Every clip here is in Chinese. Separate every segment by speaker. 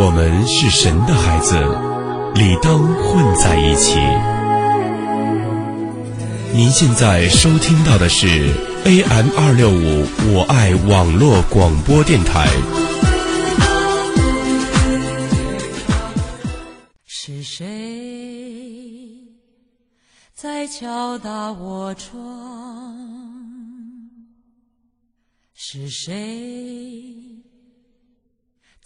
Speaker 1: 我们是神的孩子，理当混在一起。您现在收听到的是 AM 二六五我爱网络广播电台。
Speaker 2: 是谁在敲打我窗？是谁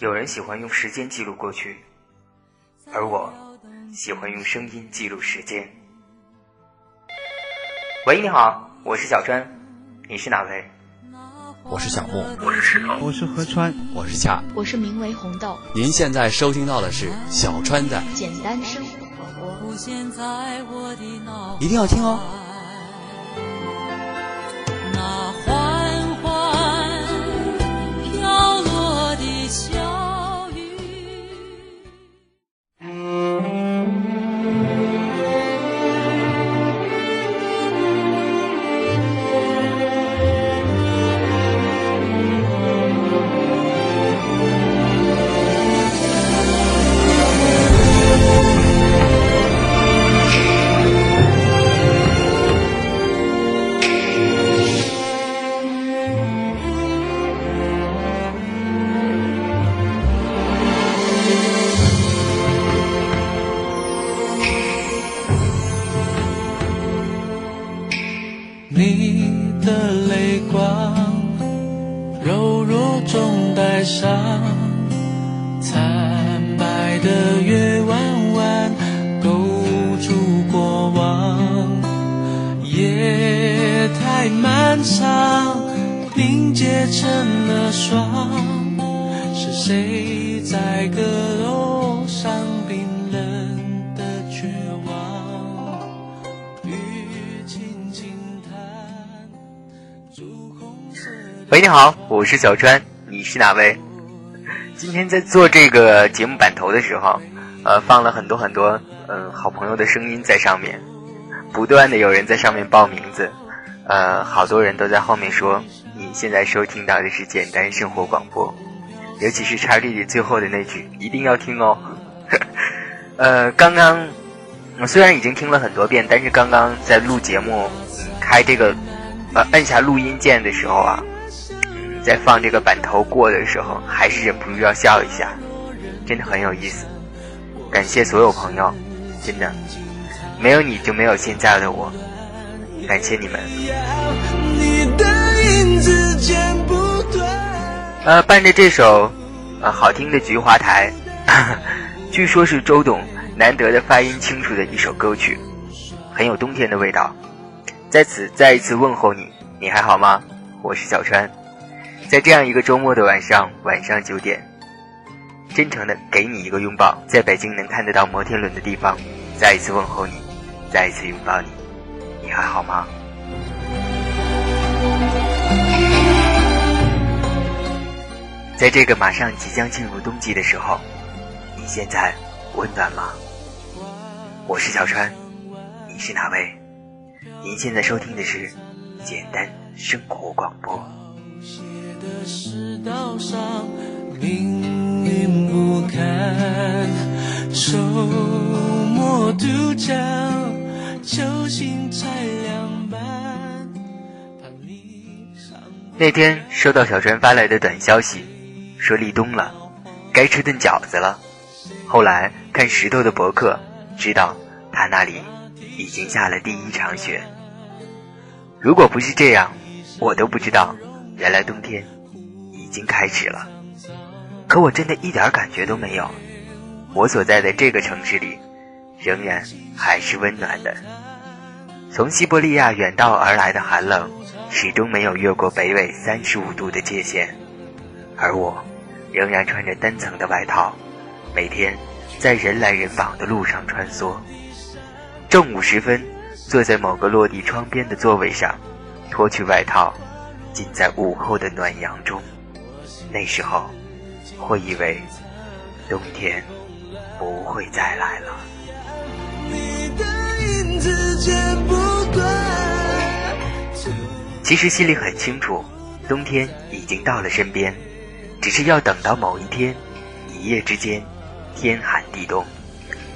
Speaker 3: 有人喜欢用时间记录过去，而我喜欢用声音记录时间。喂，你好，我是小川，你是哪位？
Speaker 4: 我是小莫，
Speaker 5: 我是石头，
Speaker 6: 我是何川，
Speaker 4: 我是夏，
Speaker 7: 我是名为红豆。
Speaker 4: 您现在收听到的是小川的
Speaker 7: 简单生活，
Speaker 4: 一定要听哦。
Speaker 3: 是小川，你是哪位？今天在做这个节目版头的时候，呃，放了很多很多嗯好朋友的声音在上面，不断的有人在上面报名字，呃，好多人都在后面说你现在收听到的是简单生活广播，尤其是叉弟弟最后的那句一定要听哦。呃，刚刚我虽然已经听了很多遍，但是刚刚在录节目开这个呃按下录音键的时候啊。在放这个板头过的时候，还是忍不住要笑一下，真的很有意思。感谢所有朋友，真的，没有你就没有现在的我，感谢你们。呃，伴着这首呃好听的《菊花台》，据说是周董难得的发音清楚的一首歌曲，很有冬天的味道。在此再一次问候你，你还好吗？我是小川。在这样一个周末的晚上，晚上九点，真诚的给你一个拥抱。在北京能看得到摩天轮的地方，再一次问候你，再一次拥抱你，你还好吗？在这个马上即将进入冬季的时候，你现在温暖吗？我是小川，你是哪位？您现在收听的是简单生活广播。写的世道上，命运不堪。周末度假，球星才两班。那天收到小川发来的短消息，说立冬了，该吃顿饺子了。后来看石头的博客，知道他那里已经下了第一场雪。如果不是这样，我都不知道。原来冬天已经开始了，可我真的一点感觉都没有。我所在的这个城市里，仍然还是温暖的。从西伯利亚远道而来的寒冷，始终没有越过北纬三十五度的界限，而我仍然穿着单层的外套，每天在人来人往的路上穿梭。正午时分，坐在某个落地窗边的座位上，脱去外套，浸在午后的暖阳中。那时候，会以为冬天不会再来了。其实心里很清楚，冬天已经到了身边，只是要等到某一天，一夜之间，天寒地冻，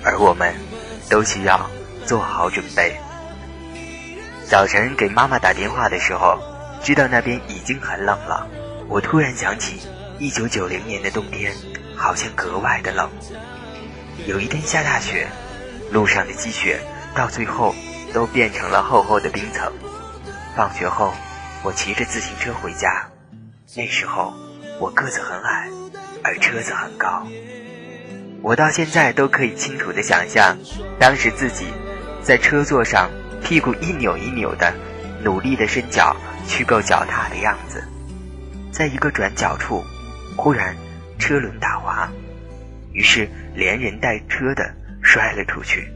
Speaker 3: 而我们都需要做好准备。早晨给妈妈打电话的时候，知道那边已经很冷了，我突然想起，一九九零年的冬天好像格外的冷。有一天下大雪，路上的积雪到最后都变成了厚厚的冰层。放学后，我骑着自行车回家。那时候，我个子很矮，而车子很高。我到现在都可以清楚地想象，当时自己在车座上，屁股一扭一扭的，努力的伸脚去够脚踏的样子。在一个转角处，忽然车轮打滑，于是连人带车的摔了出去。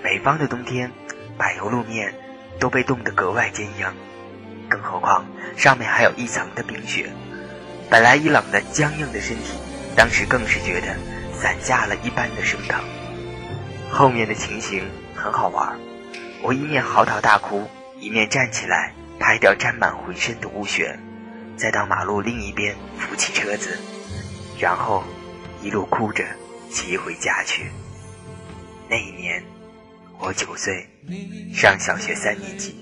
Speaker 3: 北方的冬天，柏油路面都被冻得格外坚硬，更何况上面还有一层的冰雪。本来已冷的僵硬的身体，当时更是觉得散架了一般的生疼。后面的情形很好玩，我一面嚎啕大哭，一面站起来拍掉沾满浑身的污血，再到马路另一边扶起车子，然后一路哭着骑回家去。那一年。我九岁，上小学三年级。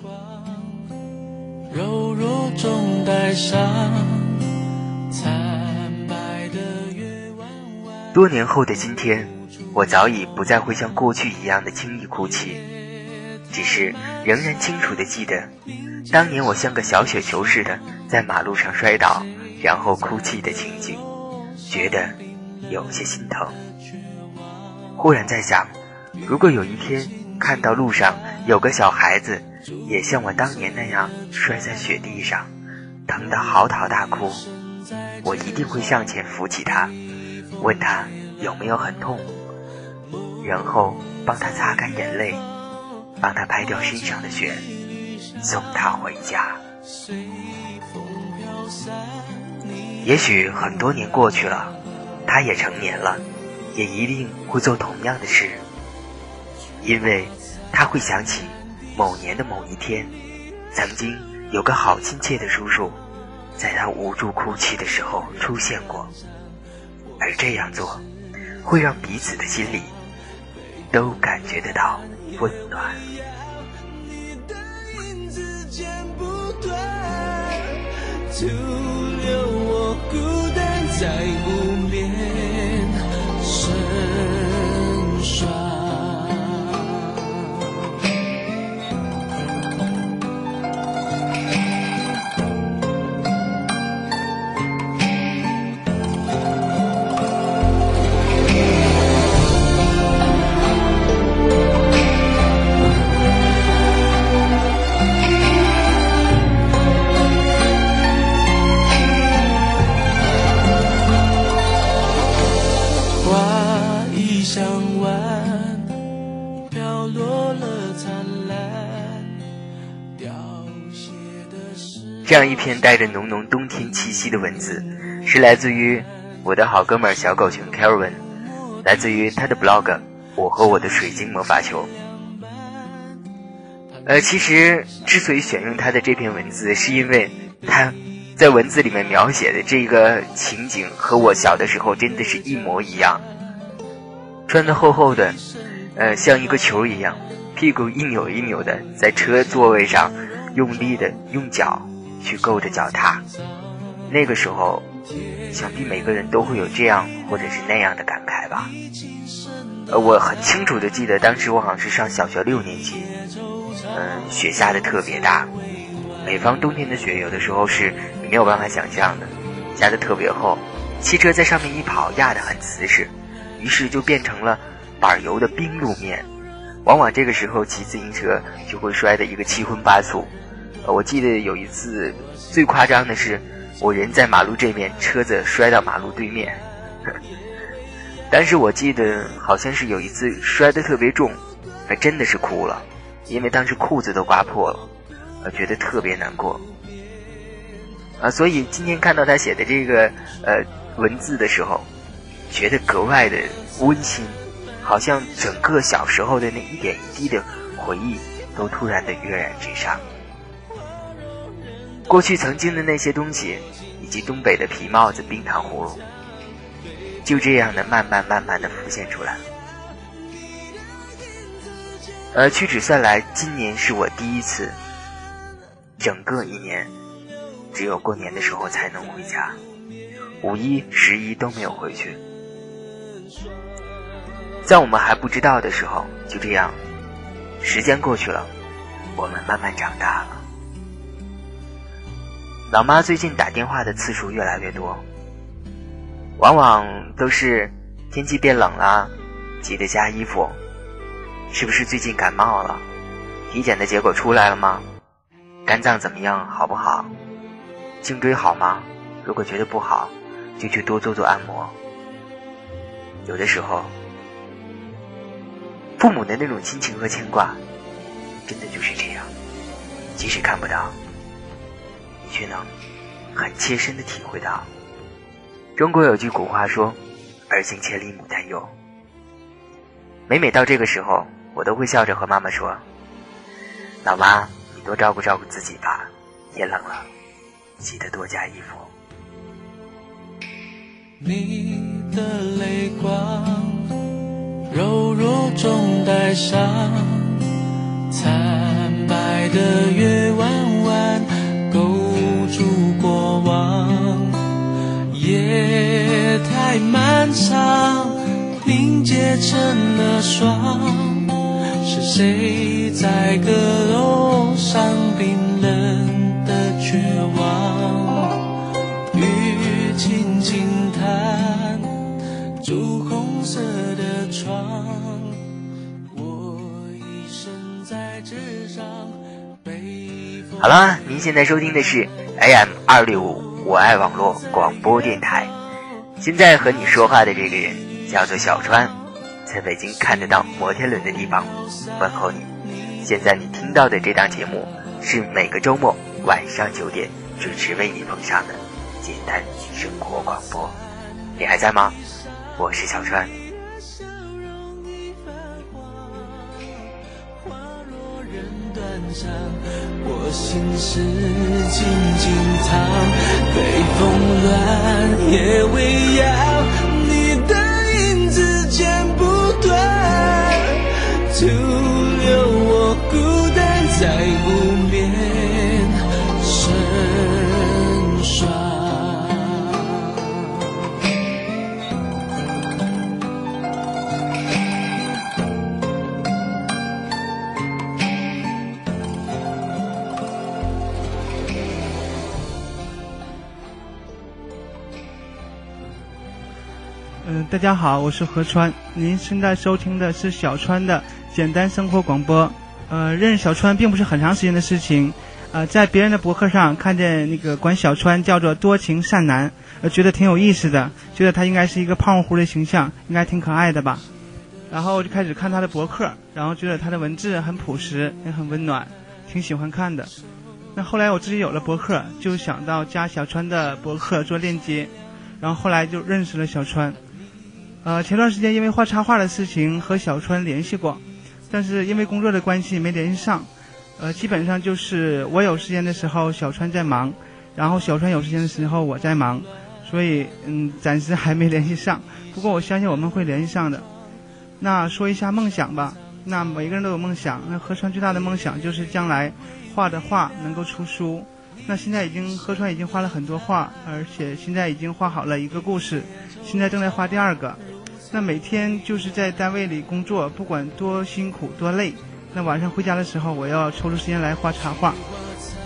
Speaker 3: 柔弱中带伤多年后的今天，我早已不再会像过去一样的轻易哭泣，只是仍然清楚的记得，当年我像个小雪球似的在马路上摔倒，然后哭泣的情景，觉得有些心疼。忽然在想，如果有一天。看到路上有个小孩子，也像我当年那样摔在雪地上，疼得嚎啕大哭，我一定会上前扶起他，问他有没有很痛，然后帮他擦干眼泪，帮他拍掉身上的雪，送他回家。也许很多年过去了，他也成年了，也一定会做同样的事。因为他会想起某年的某一天，曾经有个好亲切的叔叔，在他无助哭泣的时候出现过，而这样做会让彼此的心里都感觉得到温暖。这样一篇带着浓浓冬天气息的文字，是来自于我的好哥们小狗熊 k a r v i n 来自于他的 blog《我和我的水晶魔法球》。呃，其实之所以选用他的这篇文字，是因为他在文字里面描写的这个情景和我小的时候真的是一模一样。穿的厚厚的，呃，像一个球一样，屁股一扭一扭的，在车座位上用力的用脚。去够着脚踏，那个时候，想必每个人都会有这样或者是那样的感慨吧。呃，我很清楚的记得，当时我好像是上小学六年级，嗯，雪下的特别大，北方冬天的雪有的时候是没有办法想象的，下的特别厚，汽车在上面一跑压得很瓷实，于是就变成了板油的冰路面，往往这个时候骑自行车就会摔得一个七荤八素。我记得有一次最夸张的是，我人在马路这面，车子摔到马路对面。但是我记得好像是有一次摔得特别重，还真的是哭了，因为当时裤子都刮破了，觉得特别难过。啊，所以今天看到他写的这个呃文字的时候，觉得格外的温馨，好像整个小时候的那一点一滴的回忆都突然的跃然纸上。过去曾经的那些东西，以及东北的皮帽子、冰糖葫芦，就这样的慢慢慢慢的浮现出来。而，屈指算来，今年是我第一次，整个一年，只有过年的时候才能回家，五一、十一都没有回去。在我们还不知道的时候，就这样，时间过去了，我们慢慢长大了。老妈最近打电话的次数越来越多，往往都是天气变冷了，记得加衣服。是不是最近感冒了？体检的结果出来了吗？肝脏怎么样？好不好？颈椎好吗？如果觉得不好，就去多做做按摩。有的时候，父母的那种亲情和牵挂，真的就是这样，即使看不到。却能很切身的体会到。中国有句古话说：“儿行千里母担忧。”每每到这个时候，我都会笑着和妈妈说：“老妈，你多照顾照顾自己吧，天冷了，记得多加衣服。”
Speaker 5: 你的泪光，柔弱中带伤，惨白的月太漫长，凝结成了霜。是谁在阁楼上冰冷的绝望？雨轻轻弹，朱红色的窗。我一生在纸上。
Speaker 3: 好了，您现在收听的是 AM 二六五。我爱网络广播电台，现在和你说话的这个人叫做小川，在北京看得到摩天轮的地方问候你。现在你听到的这档节目是每个周末晚上九点主持为你奉上的简单生活广播。你还在吗？我是小川。
Speaker 5: 我心事静静藏，北风乱，夜未央，
Speaker 6: 大家好，我是何川。您现在收听的是小川的简单生活广播。呃，认识小川并不是很长时间的事情，呃，在别人的博客上看见那个管小川叫做多情善男，呃，觉得挺有意思的，觉得他应该是一个胖乎乎的形象，应该挺可爱的吧。然后我就开始看他的博客，然后觉得他的文字很朴实，也很温暖，挺喜欢看的。那后来我自己有了博客，就想到加小川的博客做链接，然后后来就认识了小川。呃，前段时间因为画插画的事情和小川联系过，但是因为工作的关系没联系上。呃，基本上就是我有时间的时候小川在忙，然后小川有时间的时候我在忙，所以嗯，暂时还没联系上。不过我相信我们会联系上的。那说一下梦想吧。那每个人都有梦想，那河川最大的梦想就是将来画的画能够出书。那现在已经河川已经画了很多画，而且现在已经画好了一个故事，现在正在画第二个。那每天就是在单位里工作，不管多辛苦多累，那晚上回家的时候，我要抽出时间来画插画。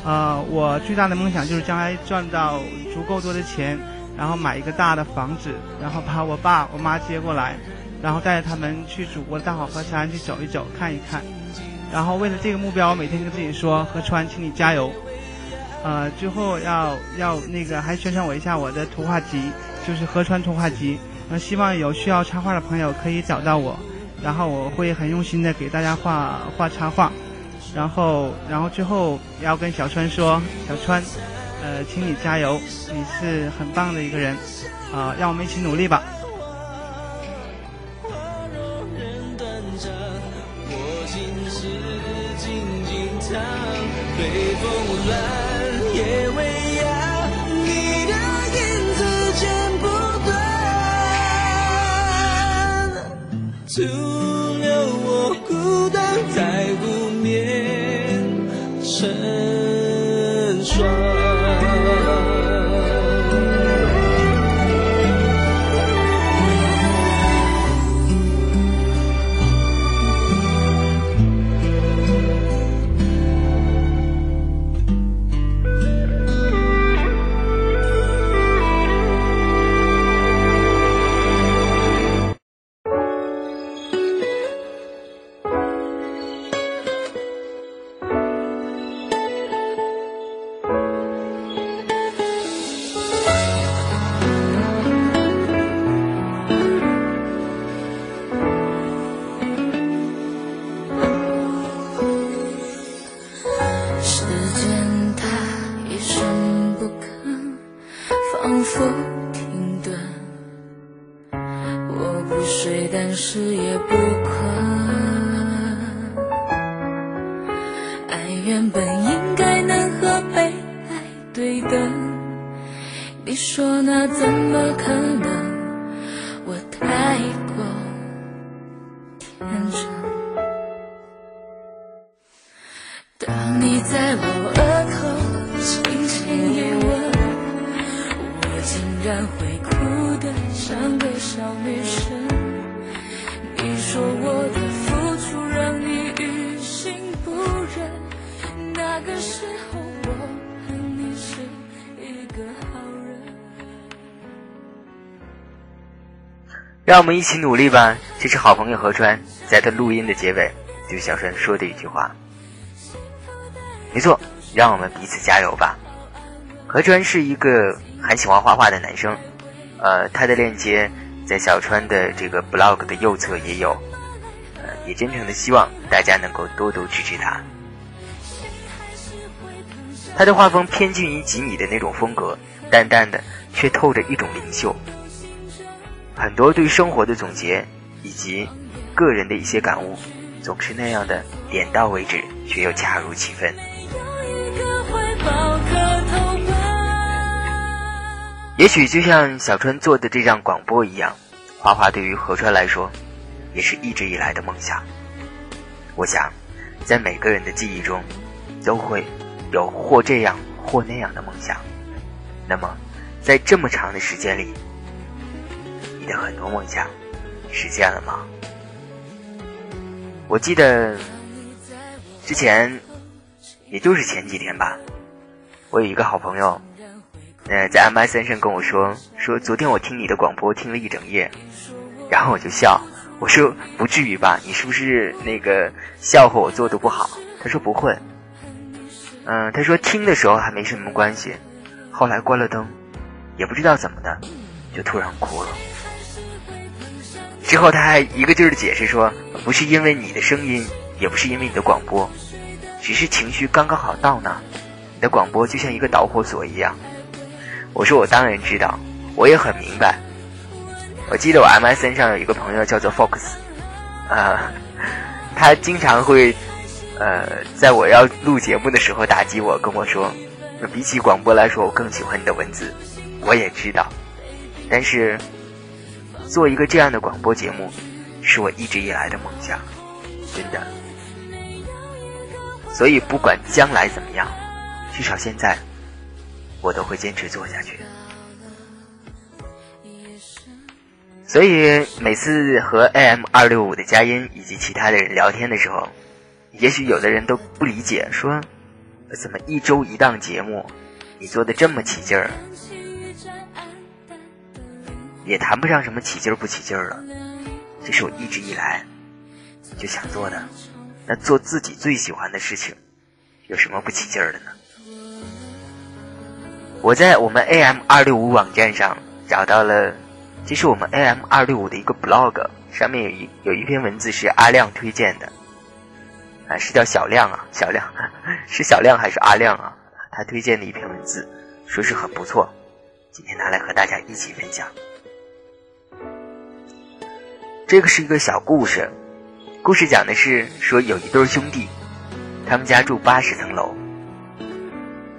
Speaker 6: 啊，我最大的梦想就是将来赚到足够多的钱，然后买一个大的房子，然后把我爸我妈接过来，然后带着他们去祖国的大好河山去走一走、看一看。然后为了这个目标，我每天跟自己说：“河川，请你加油。”呃，最后要要那个还宣传我一下我的图画集，就是河川图画集。那，希望有需要插画的朋友可以找到我，然后我会很用心的给大家画画插画。然后，然后最后要跟小川说：“小川，呃，请你加油，你是很棒的一个人，啊、让我们一起努力吧。”
Speaker 5: 断，风
Speaker 2: 停顿。我不睡，但是也不困。爱原本应该能和被爱对等，你说那怎么可能？让我
Speaker 3: 们一起努力吧。这是好朋友何川在他录音的结尾对小川说的一句话。没错，让我们彼此加油吧。何川是一个很喜欢画画的男生，呃，他的链接在小川的这个 blog 的右侧也有，呃，也真诚的希望大家能够多多支持他。他的画风偏近于吉米的那种风格，淡淡的却透着一种灵秀。很多对生活的总结以及个人的一些感悟，总是那样的点到为止，却又恰如其分。也许就像小川做的这张广播一样，花花对于何川来说，也是一直以来的梦想。我想，在每个人的记忆中，都会有或这样或那样的梦想。那么，在这么长的时间里，的很多梦想实现了吗？我记得之前，也就是前几天吧，我有一个好朋友，呃，在 MSN 上跟我说，说昨天我听你的广播听了一整夜，然后我就笑，我说不至于吧，你是不是那个笑话我做的不好？他说不会，嗯、他说听的时候还没什么关系，后来关了灯，也不知道怎么的，就突然哭了。之后他还一个劲儿的解释说，不是因为你的声音，也不是因为你的广播，只是情绪刚刚好到那，你的广播就像一个导火索一样。我说我当然知道，我也很明白。我记得我 MSN 上有一个朋友叫做 Fox，啊、他经常会，呃，在我要录节目的时候打击我，跟我说，比起广播来说，我更喜欢你的文字。我也知道，但是做一个这样的广播节目，是我一直以来的梦想，真的。所以不管将来怎么样，至少现在，我都会坚持做下去。所以每次和 AM 二六五的佳音以及其他的人聊天的时候，也许有的人都不理解，说怎么一周一档节目，你做的这么起劲儿，也谈不上什么起劲儿不起劲儿了，这是我一直以来就想做的。那做自己最喜欢的事情，有什么不起劲儿的呢？我在我们 AM 二六五网站上找到了，这是我们 AM 二六五的一个 blog，上面有一有一篇文字是阿亮推荐的，啊，是叫小亮啊，小亮 是小亮还是阿亮啊？他推荐的一篇文字，说是很不错，今天拿来和大家一起分享。这个是一个小故事，故事讲的是说有一对兄弟，他们家住八十层楼，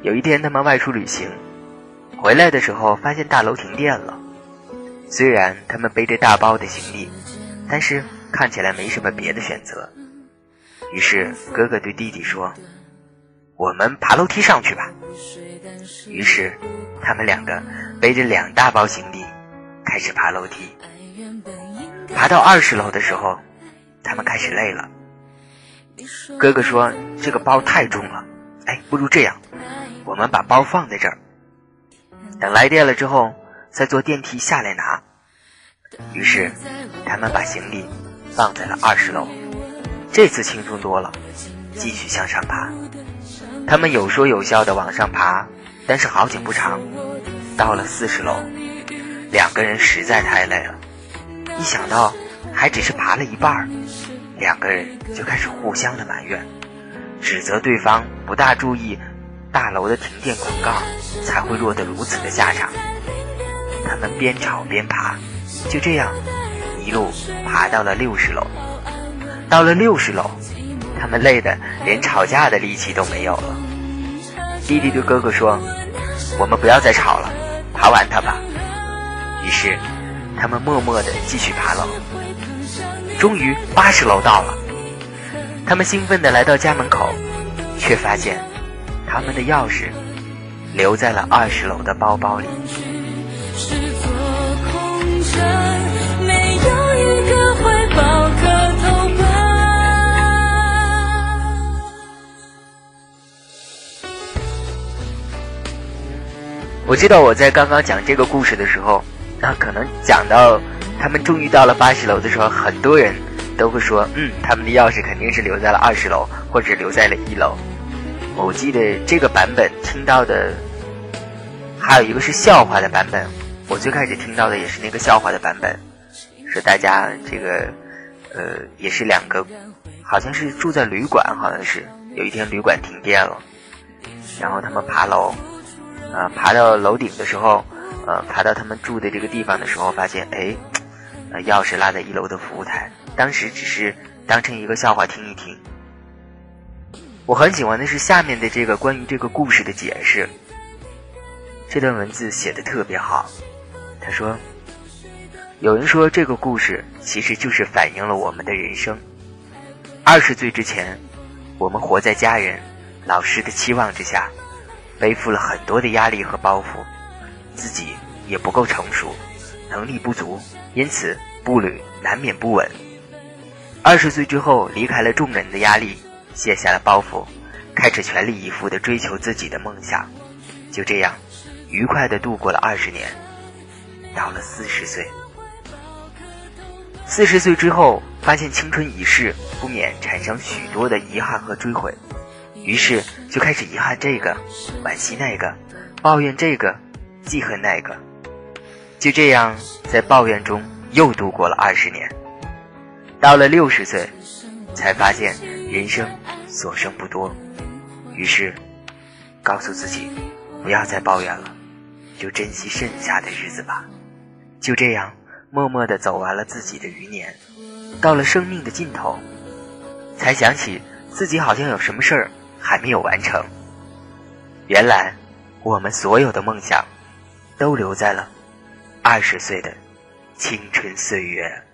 Speaker 3: 有一天他们外出旅行。回来的时候，发现大楼停电了。虽然他们背着大包的行李，但是看起来没什么别的选择。于是哥哥对弟弟说：“我们爬楼梯上去吧。”于是他们两个背着两大包行李，开始爬楼梯。爬到二十楼的时候，他们开始累了。哥哥说：“这个包太重了，哎，不如这样，我们把包放在这儿。”等来电了之后，再坐电梯下来拿。于是，他们把行李放在了二十楼。这次轻松多了，继续向上爬。他们有说有笑的往上爬，但是好景不长，到了四十楼，两个人实在太累了。一想到还只是爬了一半，两个人就开始互相的埋怨，指责对方不大注意。大楼的停电广告才会落得如此的下场。他们边吵边爬，就这样一路爬到了六十楼。到了六十楼，他们累得连吵架的力气都没有了。弟弟对哥哥说：“我们不要再吵了，爬完它吧。”于是，他们默默地继续爬楼。终于八十楼到了，他们兴奋地来到家门口，却发现。他们的钥匙留在了二十楼的包包里。我知道我在刚刚讲这个故事的时候，那可能讲到他们终于到了八十楼的时候，很多人都会说：“嗯，他们的钥匙肯定是留在了二十楼，或者留在了一楼。”我记得这个版本听到的，还有一个是笑话的版本。我最开始听到的也是那个笑话的版本，说大家这个，呃，也是两个，好像是住在旅馆，好像是有一天旅馆停电了，然后他们爬楼，啊，爬到楼顶的时候，呃，爬到他们住的这个地方的时候，发现，哎，钥匙落在一楼的服务台。当时只是当成一个笑话听一听。我很喜欢的是下面的这个关于这个故事的解释。这段文字写的特别好。他说：“有人说这个故事其实就是反映了我们的人生。二十岁之前，我们活在家人、老师的期望之下，背负了很多的压力和包袱，自己也不够成熟，能力不足，因此步履难免不稳。二十岁之后，离开了众人的压力。”卸下了包袱，开始全力以赴地追求自己的梦想，就这样，愉快地度过了二十年。到了四十岁，四十岁之后，发现青春已逝，不免产生许多的遗憾和追悔，于是就开始遗憾这个，惋惜那个，抱怨这个，记恨那个，就这样在抱怨中又度过了二十年。到了六十岁，才发现。人生所剩不多，于是告诉自己不要再抱怨了，就珍惜剩下的日子吧。就这样默默地走完了自己的余年，到了生命的尽头，才想起自己好像有什么事儿还没有完成。原来我们所有的梦想都留在了二十岁的青春岁月。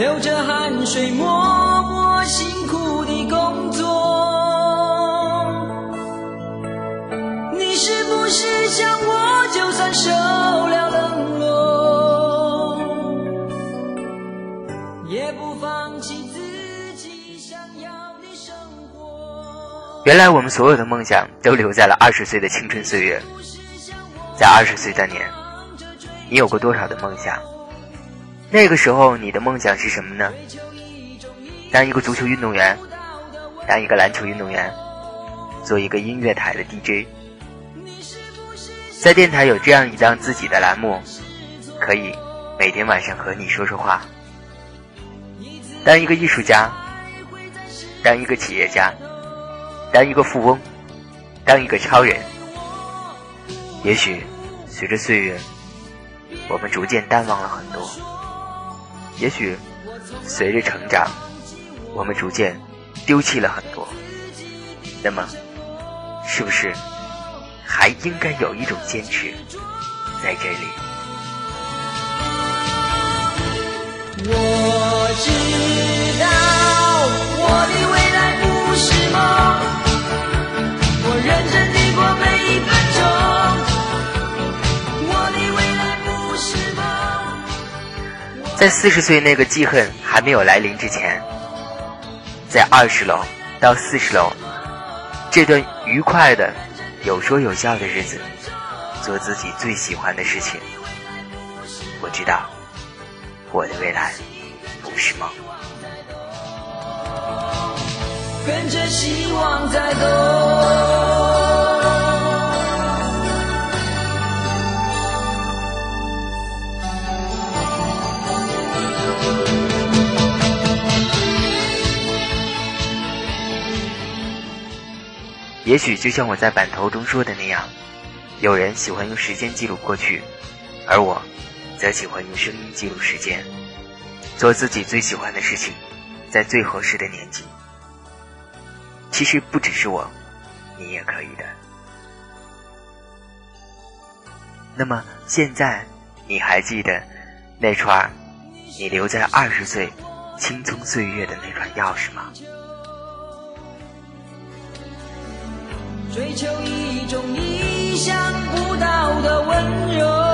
Speaker 8: 流着汗水默默辛苦的工作。你是不是想我就算受了冷落，也不放弃自己想要的生活？
Speaker 3: 原来我们所有的梦想都留在了二十岁的青春岁月，在二十岁那年，你有过多少的梦想？那个时候你的梦想是什么呢？当一个足球运动员，当一个篮球运动员，做一个音乐台的 DJ，在电台有这样一档自己的栏目，可以每天晚上和你说说话。当一个艺术家，当一个企业家，当一个富翁，当一个超人。也许随着岁月，我们逐渐淡忘了很多。也许，随着成长，我们逐渐丢弃了很多。那么，是不是还应该有一种坚持在这里？
Speaker 8: 我知
Speaker 3: 在四十岁那个记恨还没有来临之前，在二十楼到四十楼这段愉快的、有说有笑的日子，做自己最喜欢的事情。我知道，我的未来不是梦。
Speaker 8: 跟着希望在动。
Speaker 3: 也许就像我在版头中说的那样，有人喜欢用时间记录过去，而我则喜欢用声音记录时间，做自己最喜欢的事情，在最合适的年纪。其实不只是我，你也可以的。那么现在，你还记得那串你留在二十岁青葱岁月的那串钥匙吗？
Speaker 8: 追求一种意想不到的温柔。